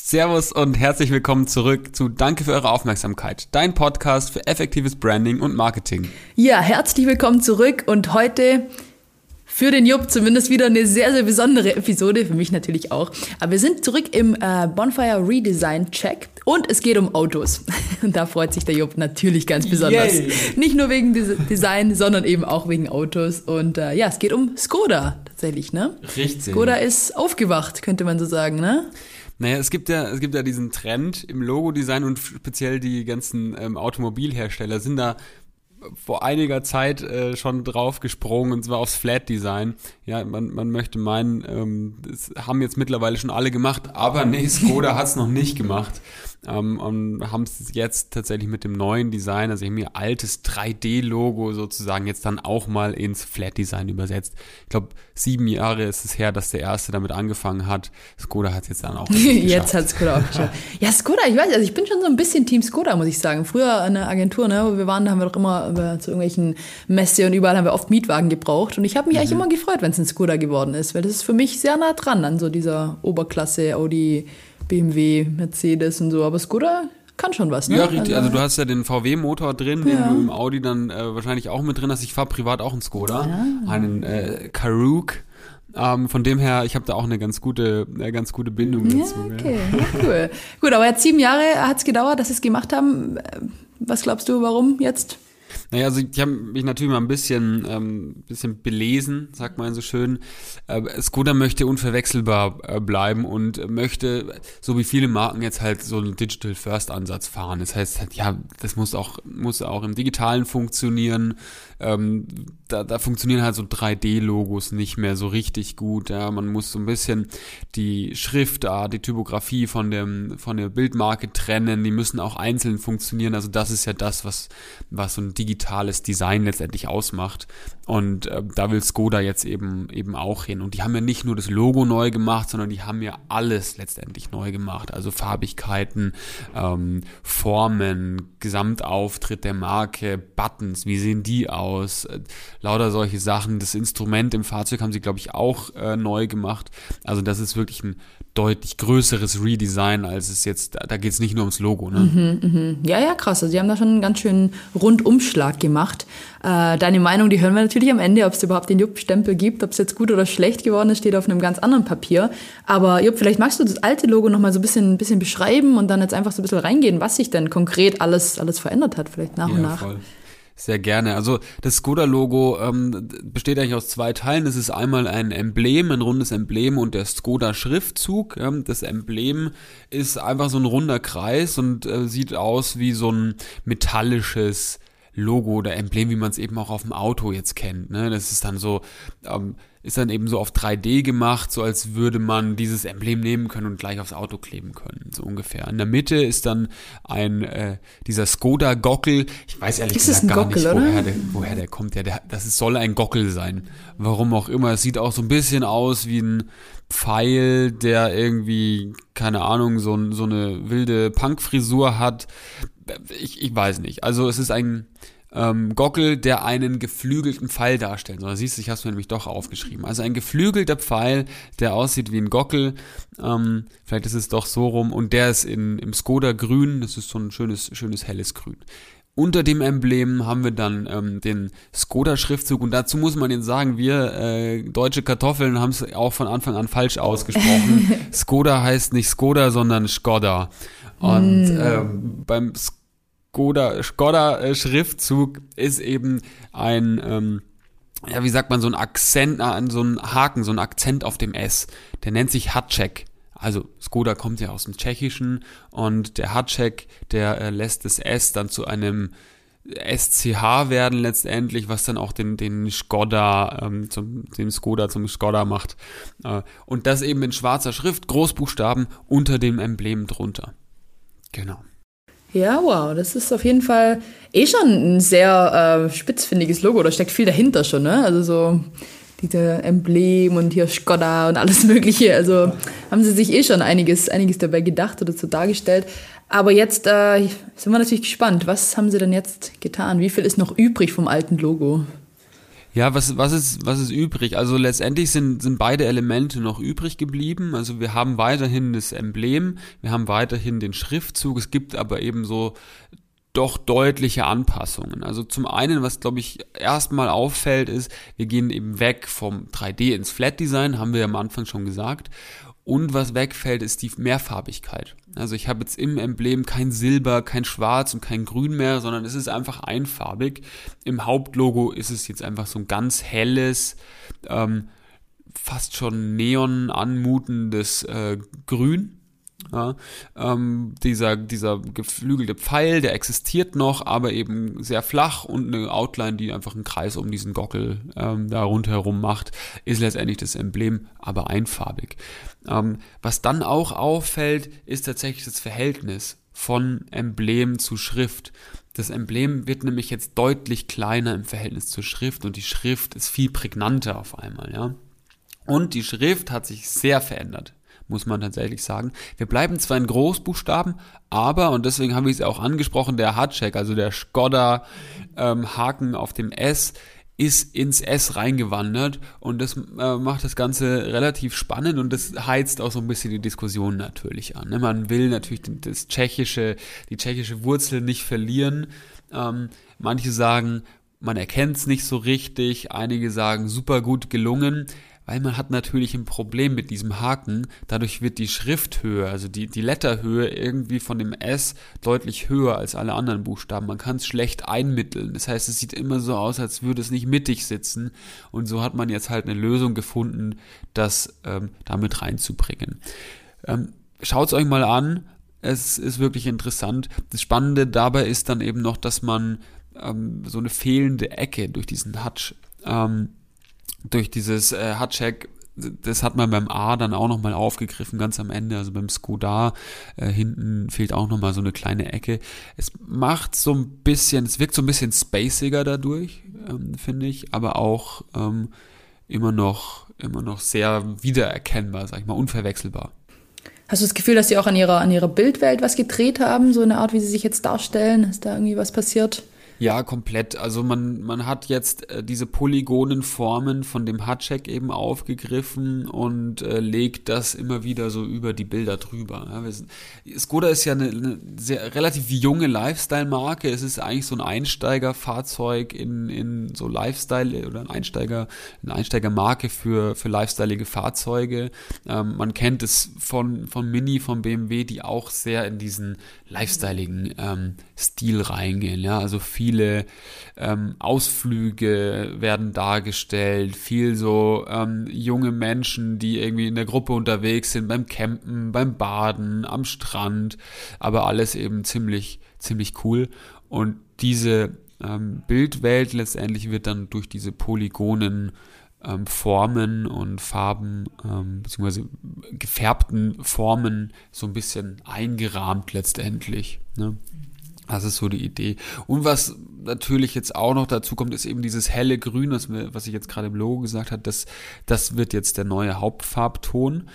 Servus und herzlich willkommen zurück zu Danke für eure Aufmerksamkeit, dein Podcast für effektives Branding und Marketing. Ja, herzlich willkommen zurück und heute für den Jupp zumindest wieder eine sehr, sehr besondere Episode, für mich natürlich auch. Aber wir sind zurück im äh, Bonfire Redesign Check und es geht um Autos. Und da freut sich der Jupp natürlich ganz besonders. Yay. Nicht nur wegen Design, sondern eben auch wegen Autos. Und äh, ja, es geht um Skoda tatsächlich, ne? Richtig. Skoda ist aufgewacht, könnte man so sagen, ne? Naja, es gibt ja, es gibt ja diesen Trend im Logodesign und speziell die ganzen ähm, Automobilhersteller sind da vor einiger Zeit äh, schon drauf gesprungen und zwar aufs Flat Design. Ja, man, man möchte meinen, ähm, das haben jetzt mittlerweile schon alle gemacht, aber nee, Skoda hat es noch nicht gemacht ähm, und haben es jetzt tatsächlich mit dem neuen Design, also ihr altes 3D-Logo sozusagen jetzt dann auch mal ins Flat-Design übersetzt. Ich glaube, sieben Jahre ist es her, dass der erste damit angefangen hat. Skoda hat es jetzt dann auch Jetzt hat Skoda auch geschafft. Ja, Skoda, ich weiß, also ich bin schon so ein bisschen Team Skoda, muss ich sagen. Früher in der Agentur, ne, wo wir waren, da haben wir doch immer zu irgendwelchen Messe und überall haben wir oft Mietwagen gebraucht. Und ich habe mich mhm. eigentlich immer gefreut, wenn es ein Skoda geworden ist, weil das ist für mich sehr nah dran an so dieser Oberklasse Audi BMW, Mercedes und so. Aber Skoda kann schon was, ne? Ja, richtig. Also, also du hast ja den VW-Motor drin, ja. den du im Audi dann äh, wahrscheinlich auch mit drin hast. Ich fahre privat auch einen Skoda, ja. einen äh, Karoq. Ähm, von dem her, ich habe da auch eine ganz gute, eine ganz gute Bindung dazu. Ja, okay, ja. cool. Gut, aber jetzt sieben Jahre hat es gedauert, dass sie es gemacht haben. Was glaubst du, warum jetzt? Naja, also ich habe mich natürlich mal ein bisschen, ähm, bisschen belesen, sagt man so schön. Äh, Skoda möchte unverwechselbar äh, bleiben und möchte, so wie viele Marken jetzt halt so einen Digital First Ansatz fahren. Das heißt, ja, das muss auch, muss auch im Digitalen funktionieren. Ähm, da, da funktionieren halt so 3D-Logos nicht mehr so richtig gut. Ja, man muss so ein bisschen die Schriftart, die Typografie von dem, von der Bildmarke trennen. Die müssen auch einzeln funktionieren. Also das ist ja das, was, was so ein digitales Design letztendlich ausmacht. Und äh, da will Skoda jetzt eben, eben auch hin. Und die haben ja nicht nur das Logo neu gemacht, sondern die haben ja alles letztendlich neu gemacht. Also Farbigkeiten, ähm, Formen, Gesamtauftritt der Marke, Buttons, wie sehen die aus? Äh, lauter solche Sachen. Das Instrument im Fahrzeug haben sie, glaube ich, auch äh, neu gemacht. Also das ist wirklich ein deutlich größeres Redesign, als es jetzt, da geht es nicht nur ums Logo. Ne? Mhm, mh. Ja, ja, krass. Also sie haben da schon einen ganz schönen Rundumschlag gemacht. Äh, deine Meinung, die hören wir natürlich am Ende, ob es überhaupt den Jupp-Stempel gibt, ob es jetzt gut oder schlecht geworden ist, steht auf einem ganz anderen Papier. Aber Jupp, vielleicht magst du das alte Logo nochmal so ein bisschen, ein bisschen beschreiben und dann jetzt einfach so ein bisschen reingehen, was sich denn konkret alles, alles verändert hat, vielleicht nach ja, und nach. Voll. Sehr gerne. Also das Skoda-Logo ähm, besteht eigentlich aus zwei Teilen. Es ist einmal ein Emblem, ein rundes Emblem und der Skoda-Schriftzug. Ähm, das Emblem ist einfach so ein runder Kreis und äh, sieht aus wie so ein metallisches Logo oder Emblem, wie man es eben auch auf dem Auto jetzt kennt. Ne? Das ist dann so ähm, ist dann eben so auf 3D gemacht, so als würde man dieses Emblem nehmen können und gleich aufs Auto kleben können, so ungefähr. In der Mitte ist dann ein äh, dieser Skoda Gockel. Ich weiß ehrlich ist gesagt gar Gockel, nicht, woher der, woher der, kommt. Ja, der, das soll ein Gockel sein. Warum auch immer. Es sieht auch so ein bisschen aus wie ein Pfeil, der irgendwie keine Ahnung so, so eine wilde Punkfrisur hat. Ich, ich weiß nicht. Also es ist ein ähm, Gockel, der einen geflügelten Pfeil darstellt. So, siehst du, ich habe es mir nämlich doch aufgeschrieben. Also ein geflügelter Pfeil, der aussieht wie ein Gockel. Ähm, vielleicht ist es doch so rum. Und der ist in, im Skoda Grün. Das ist so ein schönes, schönes helles Grün. Unter dem Emblem haben wir dann ähm, den Skoda-Schriftzug und dazu muss man jetzt sagen, wir äh, deutsche Kartoffeln haben es auch von Anfang an falsch ausgesprochen. Skoda heißt nicht Skoda, sondern Skoda. Und mm. ähm, beim Skoda Skoda, Skoda äh, ist eben ein, ähm, ja, wie sagt man, so ein Akzent, so ein Haken, so ein Akzent auf dem S. Der nennt sich Hatschek. Also Skoda kommt ja aus dem Tschechischen und der Hatschek, der äh, lässt das S dann zu einem SCH werden letztendlich, was dann auch den, den Skoda, ähm, zum, den Skoda zum Skoda macht. Äh, und das eben in schwarzer Schrift, Großbuchstaben unter dem Emblem drunter. Genau. Ja, wow, das ist auf jeden Fall eh schon ein sehr äh, spitzfindiges Logo. Da steckt viel dahinter schon, ne? Also so diese Emblem und hier Skoda und alles Mögliche. Also haben sie sich eh schon einiges, einiges dabei gedacht oder so dargestellt. Aber jetzt äh, sind wir natürlich gespannt. Was haben sie denn jetzt getan? Wie viel ist noch übrig vom alten Logo? Ja, was, was, ist, was ist übrig? Also letztendlich sind, sind beide Elemente noch übrig geblieben. Also wir haben weiterhin das Emblem, wir haben weiterhin den Schriftzug, es gibt aber eben so doch deutliche Anpassungen. Also zum einen, was glaube ich erstmal auffällt, ist, wir gehen eben weg vom 3D ins Flat Design, haben wir am Anfang schon gesagt. Und was wegfällt, ist die Mehrfarbigkeit. Also ich habe jetzt im Emblem kein Silber, kein Schwarz und kein Grün mehr, sondern es ist einfach einfarbig. Im Hauptlogo ist es jetzt einfach so ein ganz helles, ähm, fast schon neon anmutendes äh, Grün. Ja, ähm, dieser, dieser geflügelte Pfeil, der existiert noch, aber eben sehr flach und eine Outline, die einfach einen Kreis um diesen Gockel ähm, da rundherum macht, ist letztendlich das Emblem, aber einfarbig. Ähm, was dann auch auffällt, ist tatsächlich das Verhältnis von Emblem zu Schrift. Das Emblem wird nämlich jetzt deutlich kleiner im Verhältnis zur Schrift und die Schrift ist viel prägnanter auf einmal, ja. Und die Schrift hat sich sehr verändert muss man tatsächlich sagen. Wir bleiben zwar in Großbuchstaben, aber, und deswegen haben wir es auch angesprochen, der Hardcheck, also der Skoda ähm, auf dem S, ist ins S reingewandert und das äh, macht das Ganze relativ spannend und das heizt auch so ein bisschen die Diskussion natürlich an. Ne? Man will natürlich das tschechische, die tschechische Wurzel nicht verlieren. Ähm, manche sagen, man erkennt es nicht so richtig, einige sagen super gut gelungen weil man hat natürlich ein Problem mit diesem Haken. Dadurch wird die Schrifthöhe, also die, die Letterhöhe irgendwie von dem S deutlich höher als alle anderen Buchstaben. Man kann es schlecht einmitteln. Das heißt, es sieht immer so aus, als würde es nicht mittig sitzen. Und so hat man jetzt halt eine Lösung gefunden, das ähm, damit reinzubringen. Ähm, Schaut es euch mal an. Es ist wirklich interessant. Das Spannende dabei ist dann eben noch, dass man ähm, so eine fehlende Ecke durch diesen Hutch ähm, durch dieses äh, Hutcheck das hat man beim A dann auch nochmal aufgegriffen, ganz am Ende, also beim Skoda, äh, hinten fehlt auch nochmal so eine kleine Ecke. Es macht so ein bisschen, es wirkt so ein bisschen spaciger dadurch, ähm, finde ich, aber auch ähm, immer noch, immer noch sehr wiedererkennbar, sag ich mal, unverwechselbar. Hast du das Gefühl, dass sie auch an ihrer, an ihrer Bildwelt was gedreht haben, so eine Art, wie sie sich jetzt darstellen? Ist da irgendwie was passiert? Ja, komplett. Also man, man hat jetzt äh, diese polygonen Formen von dem Hutcheck eben aufgegriffen und äh, legt das immer wieder so über die Bilder drüber. Ja, sind, Skoda ist ja eine, eine sehr relativ junge Lifestyle-Marke. Es ist eigentlich so ein Einsteigerfahrzeug in, in so Lifestyle oder ein Einsteiger, eine Einsteigermarke für, für lifestyleige Fahrzeuge. Ähm, man kennt es von, von Mini, von BMW, die auch sehr in diesen lifestyleigen ähm, Stil reingehen. Ja, also viele ähm, Ausflüge werden dargestellt, viel so ähm, junge Menschen, die irgendwie in der Gruppe unterwegs sind, beim Campen, beim Baden, am Strand, aber alles eben ziemlich, ziemlich cool. Und diese ähm, Bildwelt letztendlich wird dann durch diese Polygonen ähm, Formen und Farben ähm, beziehungsweise gefärbten Formen so ein bisschen eingerahmt letztendlich. Ne? Das ist so die Idee. Und was natürlich jetzt auch noch dazu kommt, ist eben dieses helle Grün, was, wir, was ich jetzt gerade im Logo gesagt habe, das, das wird jetzt der neue Hauptfarbton.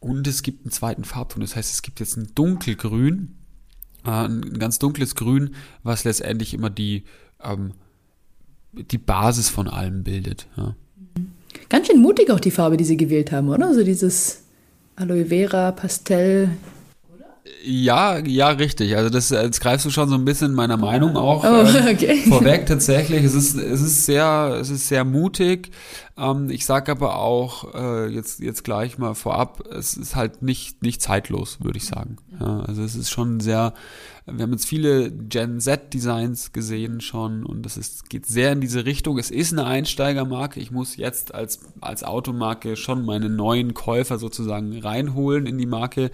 Und es gibt einen zweiten Farbton. Das heißt, es gibt jetzt ein dunkelgrün, äh, ein ganz dunkles Grün, was letztendlich immer die, ähm, die Basis von allem bildet. Ja. Ganz schön mutig auch die Farbe, die sie gewählt haben, oder? Also dieses Aloe Vera, Pastell. Ja, ja, richtig. Also das, jetzt greifst du schon so ein bisschen meiner Meinung auch oh, ähm, okay. vorweg. Tatsächlich, es ist, es ist sehr, es ist sehr mutig. Ähm, ich sage aber auch äh, jetzt, jetzt gleich mal vorab, es ist halt nicht, nicht zeitlos, würde ich sagen. Ja, also es ist schon sehr, wir haben jetzt viele Gen Z Designs gesehen schon und das ist, geht sehr in diese Richtung. Es ist eine Einsteigermarke. Ich muss jetzt als, als Automarke schon meine neuen Käufer sozusagen reinholen in die Marke.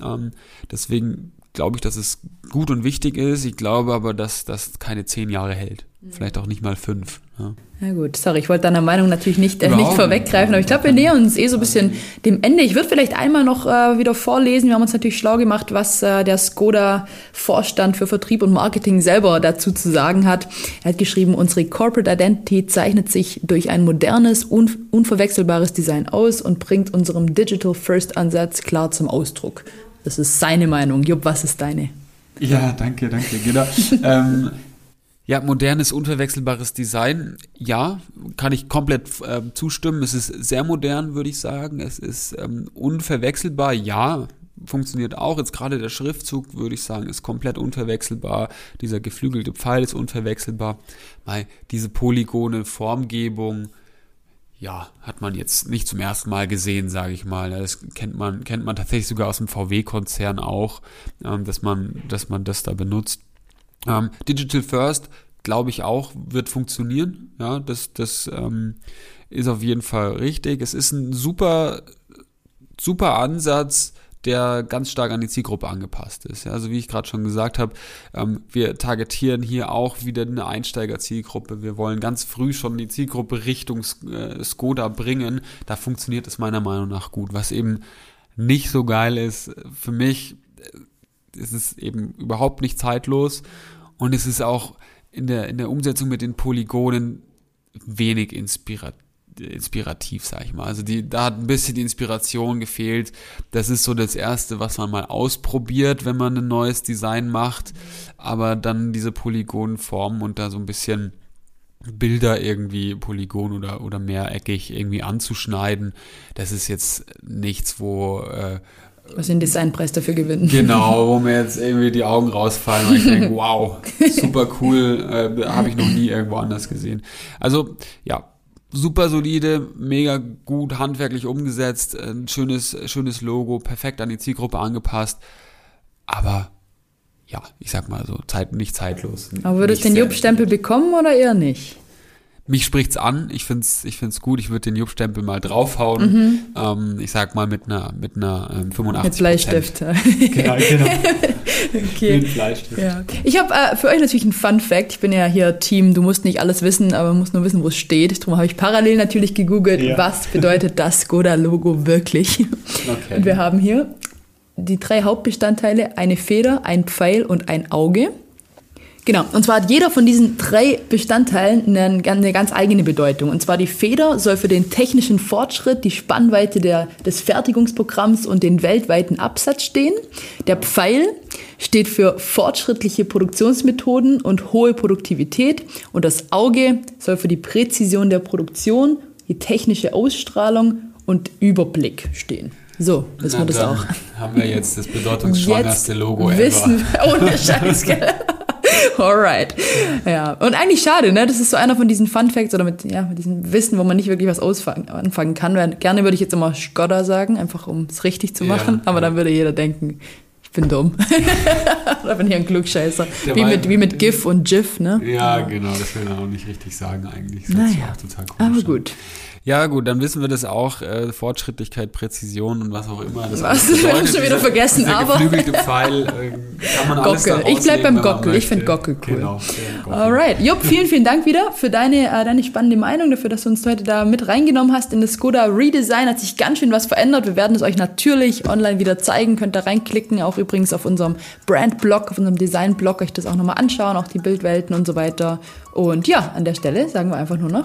Ähm, deswegen glaube ich, dass es gut und wichtig ist. Ich glaube aber, dass das keine zehn Jahre hält. Vielleicht auch nicht mal fünf. Ja. Na gut, sorry, ich wollte deiner Meinung natürlich nicht, äh, nicht vorweggreifen, aber ich glaube, wir nähern uns eh so ein bisschen dem Ende. Ich würde vielleicht einmal noch äh, wieder vorlesen. Wir haben uns natürlich schlau gemacht, was äh, der Skoda-Vorstand für Vertrieb und Marketing selber dazu zu sagen hat. Er hat geschrieben, unsere Corporate Identity zeichnet sich durch ein modernes, un unverwechselbares Design aus und bringt unserem Digital First Ansatz klar zum Ausdruck. Das ist seine Meinung. Jupp, was ist deine? Ja, danke, danke. Genau. ähm, Ja, modernes, unverwechselbares Design. Ja, kann ich komplett äh, zustimmen. Es ist sehr modern, würde ich sagen. Es ist ähm, unverwechselbar. Ja, funktioniert auch. Jetzt gerade der Schriftzug, würde ich sagen, ist komplett unverwechselbar. Dieser geflügelte Pfeil ist unverwechselbar. Weil diese polygone Formgebung, ja, hat man jetzt nicht zum ersten Mal gesehen, sage ich mal. Das kennt man, kennt man tatsächlich sogar aus dem VW-Konzern auch, ähm, dass man, dass man das da benutzt. Ähm, Digital First, glaube ich auch, wird funktionieren. Ja, das, das ähm, ist auf jeden Fall richtig. Es ist ein super, super Ansatz, der ganz stark an die Zielgruppe angepasst ist. Ja, also wie ich gerade schon gesagt habe, ähm, wir targetieren hier auch wieder eine Einsteiger-Zielgruppe. Wir wollen ganz früh schon die Zielgruppe Richtung äh, Skoda bringen. Da funktioniert es meiner Meinung nach gut. Was eben nicht so geil ist für mich, es ist eben überhaupt nicht zeitlos und es ist auch in der, in der Umsetzung mit den Polygonen wenig inspirativ inspirativ, sag ich mal. Also die, da hat ein bisschen die Inspiration gefehlt. Das ist so das Erste, was man mal ausprobiert, wenn man ein neues Design macht. Aber dann diese Polygonformen und da so ein bisschen Bilder irgendwie polygon oder, oder mehreckig irgendwie anzuschneiden, das ist jetzt nichts, wo, äh, was den Designpreis dafür gewinnen. Genau, wo mir jetzt irgendwie die Augen rausfallen und ich denke, wow, super cool, äh, habe ich noch nie irgendwo anders gesehen. Also ja, super solide, mega gut handwerklich umgesetzt, ein schönes, schönes Logo, perfekt an die Zielgruppe angepasst, aber ja, ich sag mal so, Zeit, nicht zeitlos. Aber würdest du den Jupp-Stempel bekommen oder eher nicht? Mich spricht's an. Ich find's, ich find's gut. Ich würde den Jupp-Stempel mal draufhauen. Mhm. Ähm, ich sag mal mit einer, mit einer ähm, 85. Mit Bleistift. genau, genau. okay. Mit Bleistift. Ja. Ich habe äh, für euch natürlich einen Fun Fact. Ich bin ja hier Team. Du musst nicht alles wissen, aber musst nur wissen, wo es steht. Darum habe ich parallel natürlich gegoogelt, ja. was bedeutet das Skoda-Logo wirklich. Okay. Und wir haben hier die drei Hauptbestandteile: eine Feder, ein Pfeil und ein Auge. Genau, und zwar hat jeder von diesen drei Bestandteilen eine, eine, ganz eigene Bedeutung. Und zwar die Feder soll für den technischen Fortschritt, die Spannweite der, des Fertigungsprogramms und den weltweiten Absatz stehen. Der Pfeil steht für fortschrittliche Produktionsmethoden und hohe Produktivität. Und das Auge soll für die Präzision der Produktion, die technische Ausstrahlung und Überblick stehen. So, wissen wir das auch. Haben wir jetzt das bedeutungsschwangerste Logo wissen, ever. Ohne Scheiß, Alright. Ja. Und eigentlich schade, ne? Das ist so einer von diesen Fun Facts oder mit, ja, mit diesem Wissen, wo man nicht wirklich was anfangen kann. Weil gerne würde ich jetzt immer Skoda sagen, einfach um es richtig zu machen. Ja, aber ja. dann würde jeder denken, ich bin dumm. Oder bin ich ein Klugscheißer. wie mit, wie mit GIF und GIF, ne? Ja, genau, das will man auch nicht richtig sagen eigentlich. Das naja, total aber gut. Ja, gut, dann wissen wir das auch. Äh, Fortschrittlichkeit, Präzision und was auch immer. Das was? Bedeutet, schon wieder vergessen, dieser aber. Pfeil, äh, kann man alles Gockel. Ich bleib beim Gockel. Ich finde Gockel cool. Genau. Alright. Jupp, vielen, vielen Dank wieder für deine, äh, deine spannende Meinung, dafür, dass du uns heute da mit reingenommen hast in das Skoda Redesign. Hat sich ganz schön was verändert. Wir werden es euch natürlich online wieder zeigen. Könnt da reinklicken. Auch übrigens auf unserem Brand-Blog, auf unserem Design-Blog euch das auch nochmal anschauen. Auch die Bildwelten und so weiter. Und ja, an der Stelle sagen wir einfach nur noch